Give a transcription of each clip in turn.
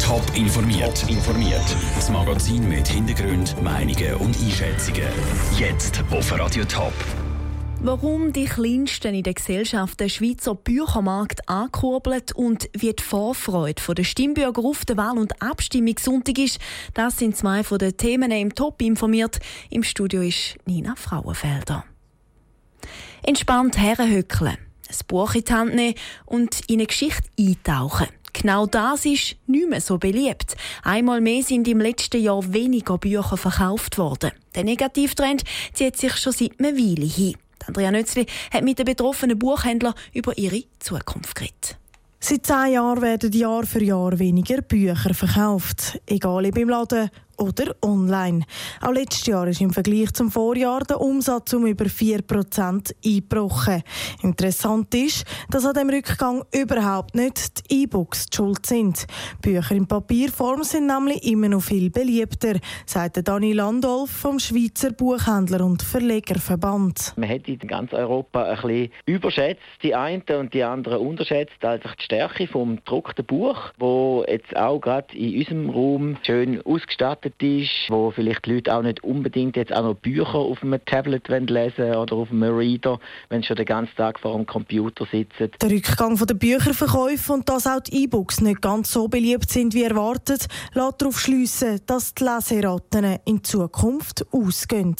Top informiert. informiert. Das Magazin mit Hintergrund, Meinungen und Einschätzungen. Jetzt auf Radio Top. Warum die Kleinsten in der Gesellschaft den Schweizer Büchermarkt ankurbelt und wie die Vorfreude der Stimmbürger auf der Wahl- und Abstimmungssonntag ist, das sind zwei von den Themen im Top informiert. Im Studio ist Nina Frauenfelder. Entspannt herhöckeln, ein Buch in die Hand nehmen und in eine Geschichte eintauchen. Genau das ist nicht mehr so beliebt. Einmal mehr sind im letzten Jahr weniger Bücher verkauft worden. Der Negativtrend zieht sich schon seit einer Weile hin. Andrea Nötzli hat mit den betroffenen Buchhändlern über ihre Zukunft geredet. Seit zehn Jahren werden Jahr für Jahr weniger Bücher verkauft. Egal ob im Laden oder online. Auch letztes Jahr ist im Vergleich zum Vorjahr der Umsatz um über 4% eingebrochen. Interessant ist, dass an dem Rückgang überhaupt nicht die E-Books die schuld sind. Bücher in Papierform sind nämlich immer noch viel beliebter, sagt Dani Landolf vom Schweizer Buchhändler- und Verlegerverband. Man hat in ganz Europa ein bisschen überschätzt, die einen und die anderen unterschätzt, also die Stärke vom gedruckten Buch, wo jetzt auch gerade in unserem Raum schön ausgestattet verbreitet ist, wo vielleicht die Leute auch nicht unbedingt jetzt auch noch Bücher auf einem Tablet lesen oder auf einem Reader, wenn sie schon den ganzen Tag vor dem Computer sitzen. Der Rückgang der Bücherverkäufe und dass auch die E-Books nicht ganz so beliebt sind wie erwartet, lässt darauf schliessen, dass die Leseraten in Zukunft ausgehen.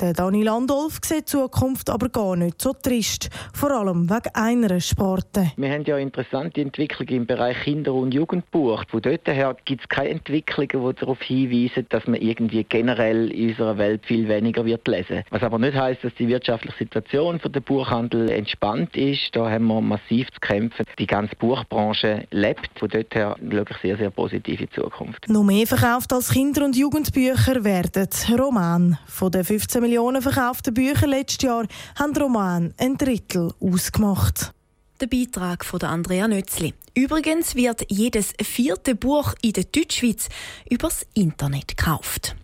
Der Dani Landolf sieht die Zukunft aber gar nicht so trist, vor allem wegen einer Sparte. Wir haben ja interessante Entwicklungen im Bereich Kinder- und Jugendbuch. Von dort her gibt es keine Entwicklungen, die darauf hinweisen, hinweisen, dass man irgendwie generell in unserer Welt viel weniger wird lesen. Was aber nicht heißt, dass die wirtschaftliche Situation für den Buchhandel entspannt ist. Da haben wir massiv zu kämpfen. Die ganze Buchbranche lebt. Von dort her schaue ich sehr, sehr positiv in die Zukunft. Noch mehr verkauft als Kinder- und Jugendbücher werden Roman. Von den 15 Millionen verkauften Büchern letztes Jahr haben Roman ein Drittel ausgemacht. Der Beitrag von Andrea Nötzli. Übrigens wird jedes vierte Buch in der Deutschschweiz übers Internet gekauft.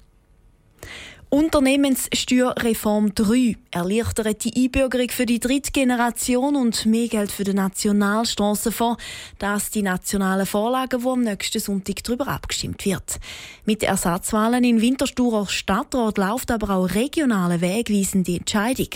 Unternehmenssteuerreform 3 erleichtert die Einbürgerung für die dritte Generation und mehr Geld für den Nationalstrassenfonds. Das die nationalen Vorlagen, wo am nächsten Sonntag darüber abgestimmt wird. Mit Ersatzwahlen in Wintersturer Stadtrat läuft aber auch regionale wegweisende Entscheidung.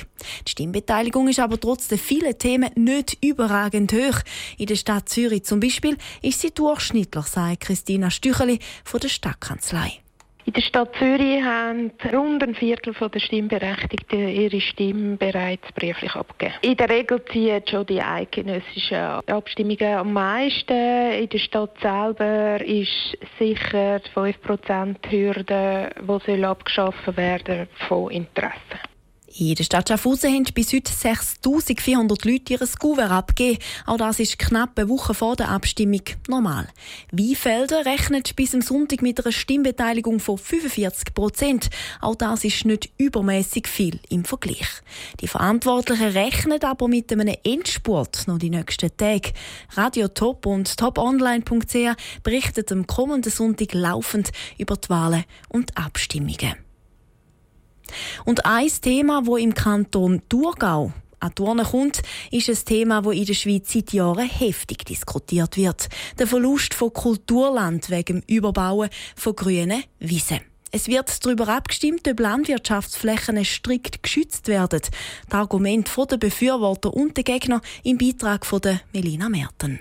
Die Stimmbeteiligung ist aber trotz der vielen Themen nicht überragend hoch. In der Stadt Zürich zum Beispiel ist sie durchschnittlich, sagt Christina Stücheli von der Stadtkanzlei. In der Stadt Zürich haben rund ein Viertel der Stimmberechtigten ihre Stimme bereits brieflich abgegeben. In der Regel ziehen schon die eidgenössischen Abstimmungen am meisten. In der Stadt selber ist sicher die 5%-Hürde, die abgeschaffen werden soll, von Interesse. In der Stadt Schaffhausen haben bis heute 6400 Leute ihr Kuvert abgegeben. Auch das ist knapp eine Woche vor der Abstimmung normal. Wiefelder rechnet bis am Sonntag mit einer Stimmbeteiligung von 45 Prozent. Auch das ist nicht übermäßig viel im Vergleich. Die Verantwortlichen rechnen aber mit einem Endspurt noch die nächsten Tage. Radio Top und toponline.ch berichten am kommenden Sonntag laufend über die Wahlen und Abstimmungen. Und ein Thema, wo im Kanton Thurgau an die kommt, ist ein Thema, das in der Schweiz seit Jahren heftig diskutiert wird. Der Verlust von Kulturland wegen dem Überbauen von grünen Wiesen. Es wird darüber abgestimmt, ob Landwirtschaftsflächen strikt geschützt werden. Das Argument der Befürworter und der Gegner im Beitrag von Melina Merten.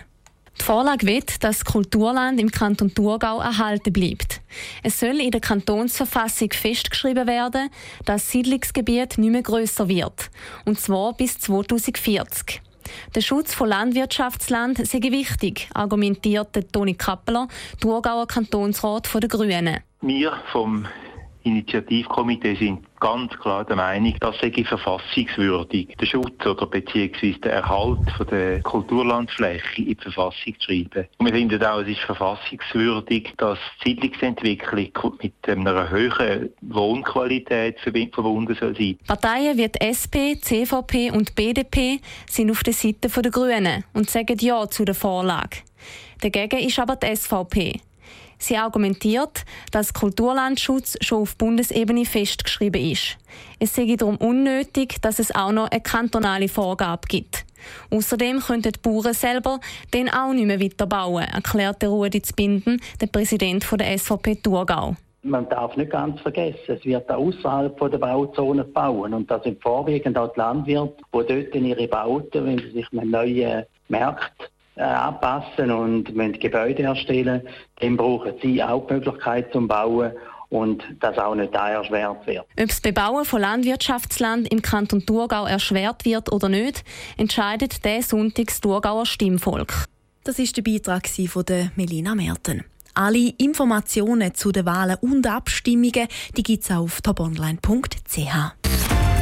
Die Vorlage will, dass das Kulturland im Kanton Thurgau erhalten bleibt. Es soll in der Kantonsverfassung festgeschrieben werden, dass das Siedlungsgebiet nicht mehr grösser wird. Und zwar bis 2040. Der Schutz von Landwirtschaftsland sei wichtig, argumentierte Toni Kappeler, Thurgauer Kantonsrat der Grünen. Wir vom Initiativkomitee sind ganz klar der Meinung, das sei verfassungswürdig, den Schutz oder beziehungsweise den Erhalt von der Kulturlandfläche in die Verfassung zu schreiben. Und wir finden auch, es ist verfassungswürdig, dass die Siedlungsentwicklung mit einer höheren Wohnqualität verbunden soll sein. Parteien wie die SP, CVP und BDP sind auf der Seite der Grünen und sagen Ja zu der Vorlage. Dagegen ist aber die SVP. Sie argumentiert, dass Kulturlandschutz schon auf Bundesebene festgeschrieben ist. Es sei darum unnötig, dass es auch noch eine kantonale Vorgabe gibt. Außerdem könnten die Bauern selber den auch nicht mehr weiterbauen, erklärte Rudi Zbinden, der Präsident der SVP Thurgau. Man darf nicht ganz vergessen, es wird auch außerhalb der Bauzone bauen. Und das sind vorwiegend auch die Landwirte, die dort ihre Bauten, wenn sie sich einem neuen Markt äh, anpassen und müssen Gebäude erstellen, dann brauchen sie auch die Möglichkeit zum Bauen und das auch nicht da erschwert wird. Ob das Bebauen von Landwirtschaftsland im Kanton Thurgau erschwert wird oder nicht, entscheidet der Sonntags Thurgauer Stimmvolk. Das ist der Beitrag von Melina Merten. Alle Informationen zu den Wahlen und Abstimmungen gibt es auf toponline.ch.